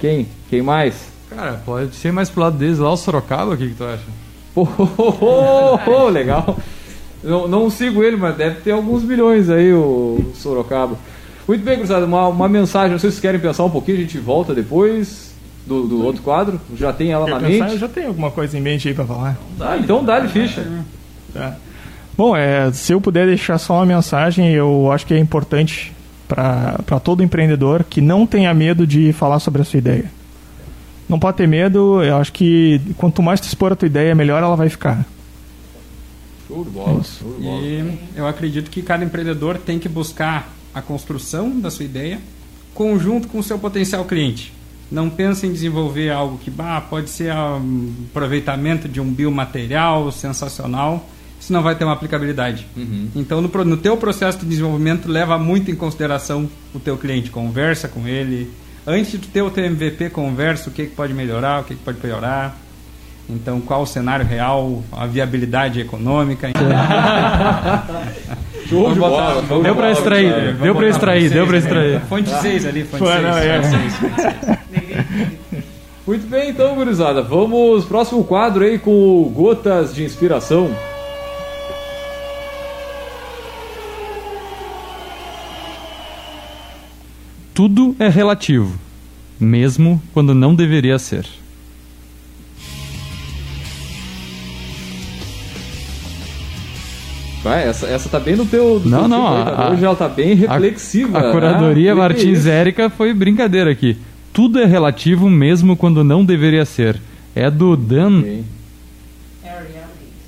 Quem? Quem mais? Cara, pode ser mais pro lado deles lá, o Sorocaba, o que, que tu acha? Pô, oh, oh, oh, legal. Não, não sigo ele, mas deve ter alguns milhões aí o Sorocaba. Muito bem, cruzado. Uma, uma mensagem, não sei se vocês querem pensar um pouquinho, a gente volta depois do, do outro quadro. Já tem ela Quer na pensar? mente? Eu já tenho alguma coisa em mente aí para falar. Ah, então dá-lhe ficha. Tá. Bom, é, se eu puder deixar só uma mensagem, eu acho que é importante para todo empreendedor que não tenha medo de falar sobre a sua ideia. Não pode ter medo, eu acho que quanto mais tu expor a tua ideia, melhor ela vai ficar. Show de bola, show de bola. E eu acredito que cada empreendedor tem que buscar a construção da sua ideia conjunto com o seu potencial cliente. Não pense em desenvolver algo que bah, pode ser um aproveitamento de um biomaterial sensacional, isso não vai ter uma aplicabilidade. Uhum. Então, no, no teu processo de desenvolvimento, leva muito em consideração o teu cliente, conversa com ele. Antes de ter o teu MVP, conversa o que, que pode melhorar, o que, que pode piorar. Então, qual o cenário real, a viabilidade econômica? Show de bola, deu para extrair, deu para extrair, deu para extrair. Fonte 6 ali, fonte 6. É. Muito bem, então, gurizada. Vamos próximo quadro aí com gotas de inspiração. Tudo é relativo, mesmo quando não deveria ser. Vai, essa, essa tá bem no teu. não, teu não. Tipo a, Hoje ela tá bem reflexiva. A, a curadoria né? Martins Érica foi brincadeira aqui. Tudo é relativo mesmo quando não deveria ser. É do Dan. Okay.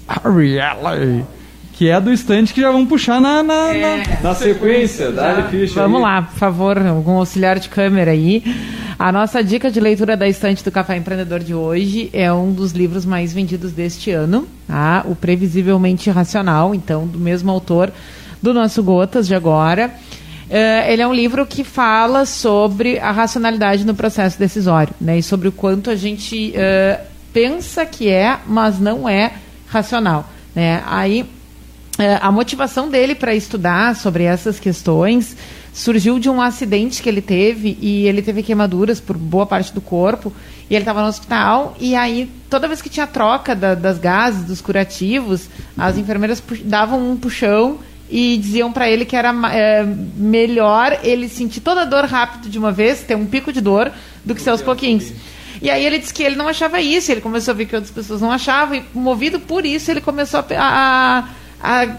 Ariely. Que é do estante que já vamos puxar na, na, é. na, na sequência. Dá ficha Vamos aí. lá, por favor, algum auxiliar de câmera aí. A nossa dica de leitura da estante do Café Empreendedor de hoje é um dos livros mais vendidos deste ano, tá? O Previsivelmente Racional, então, do mesmo autor do nosso Gotas de agora. Uh, ele é um livro que fala sobre a racionalidade no processo decisório, né? E sobre o quanto a gente uh, pensa que é, mas não é racional, né? Aí a motivação dele para estudar sobre essas questões surgiu de um acidente que ele teve e ele teve queimaduras por boa parte do corpo e ele estava no hospital e aí toda vez que tinha troca da, das gases, dos curativos, as enfermeiras davam um puxão e diziam para ele que era é, melhor ele sentir toda a dor rápido de uma vez, ter um pico de dor, do que ser aos pouquinhos. E aí ele disse que ele não achava isso, ele começou a ver que outras pessoas não achavam, e movido por isso ele começou a, a, a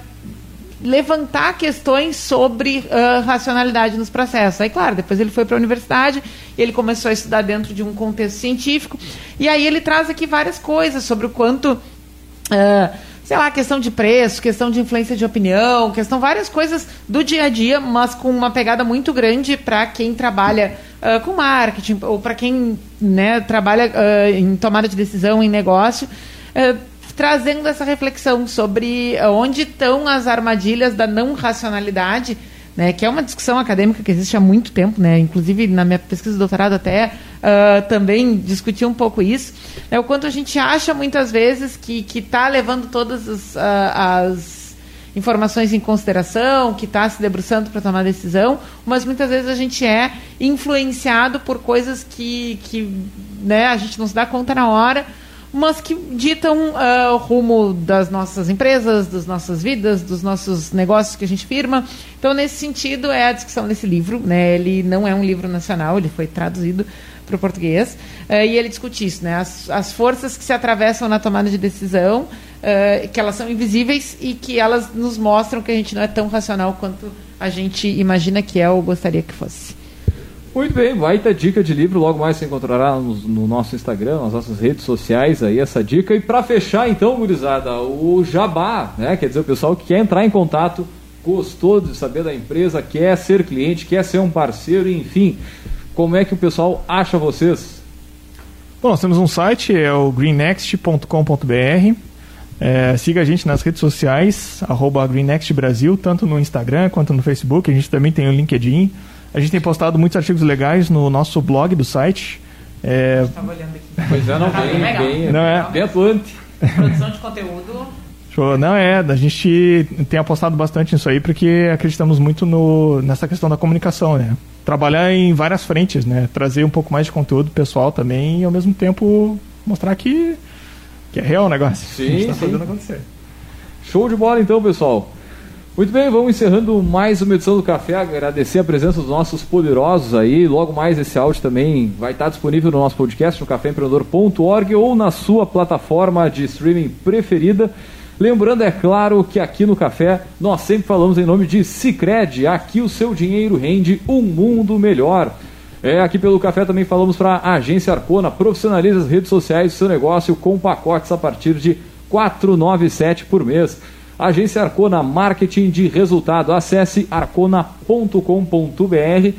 levantar questões sobre uh, racionalidade nos processos. Aí, claro, depois ele foi para a universidade, ele começou a estudar dentro de um contexto científico, e aí ele traz aqui várias coisas sobre o quanto. Uh, sei lá, questão de preço, questão de influência de opinião, questão várias coisas do dia a dia, mas com uma pegada muito grande para quem trabalha uh, com marketing ou para quem né, trabalha uh, em tomada de decisão em negócio. Uh, trazendo essa reflexão sobre onde estão as armadilhas da não racionalidade, né, que é uma discussão acadêmica que existe há muito tempo, né, inclusive na minha pesquisa de doutorado até uh, também discuti um pouco isso, né, o quanto a gente acha muitas vezes que está levando todas as, uh, as informações em consideração, que está se debruçando para tomar decisão, mas muitas vezes a gente é influenciado por coisas que, que né, a gente não se dá conta na hora, mas que ditam uh, o rumo das nossas empresas, das nossas vidas, dos nossos negócios que a gente firma. Então, nesse sentido, é a discussão desse livro. Né? Ele não é um livro nacional, ele foi traduzido para o português. Uh, e ele discute isso, né? As, as, forças que se atravessam na tomada de decisão, uh, que elas são invisíveis e que elas nos mostram que a gente não é tão racional quanto a gente imagina que é ou gostaria que fosse. Muito bem, baita dica de livro. Logo mais você encontrará no, no, nosso Instagram, nas nossas redes sociais aí essa dica. E para fechar, então, gurizada, o Jabá, né? Quer dizer, o pessoal que quer entrar em contato, gostou de saber da empresa, quer ser cliente, quer ser um parceiro, enfim. Como é que o pessoal acha vocês? Bom, nós temos um site, é o greennext.com.br. É, siga a gente nas redes sociais, arroba Greennext Brasil, tanto no Instagram quanto no Facebook. A gente também tem o LinkedIn. A gente tem postado muitos artigos legais no nosso blog do site. É... Estava olhando aqui. Pois é, não, tá bem, bem, não é. bem atuante. Produção de conteúdo. Show. Não é, a gente tem apostado bastante nisso aí porque acreditamos muito no, nessa questão da comunicação, né? Trabalhar em várias frentes, né? Trazer um pouco mais de conteúdo pessoal também e ao mesmo tempo mostrar que, que é real o negócio. Sim, a gente tá fazendo acontecer. Show de bola então, pessoal. Muito bem, vamos encerrando mais uma edição do Café. Agradecer a presença dos nossos poderosos aí. Logo mais esse áudio também vai estar disponível no nosso podcast no caféempreendedor.org ou na sua plataforma de streaming preferida. Lembrando, é claro, que aqui no Café nós sempre falamos em nome de Cicred. Aqui o seu dinheiro rende um mundo melhor. É, aqui pelo Café também falamos para a Agência Arcona. Profissionalize as redes sociais do seu negócio com pacotes a partir de 497 por mês. Agência Arcona Marketing de Resultado. Acesse arcona.com.br.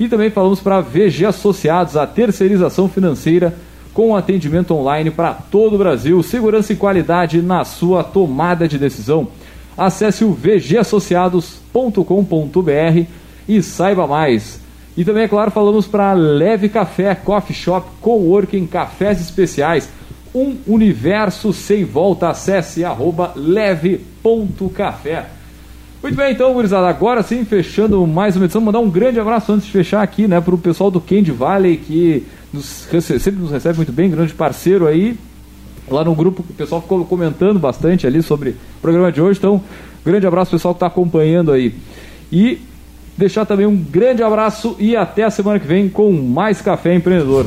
E também falamos para VG Associados, a terceirização financeira com atendimento online para todo o Brasil. Segurança e qualidade na sua tomada de decisão. Acesse o vgassociados.com.br e saiba mais. E também, é claro, falamos para Leve Café, Coffee Shop, Coworking, Cafés Especiais um universo sem volta. Acesse arroba leve.café. Muito bem, então, gurizada, agora sim, fechando mais uma edição, mandar um grande abraço antes de fechar aqui, né, para o pessoal do Candy Valley, que nos, sempre nos recebe muito bem, grande parceiro aí. Lá no grupo, o pessoal ficou comentando bastante ali sobre o programa de hoje, então, grande abraço pessoal que está acompanhando aí. E deixar também um grande abraço e até a semana que vem com mais Café Empreendedor.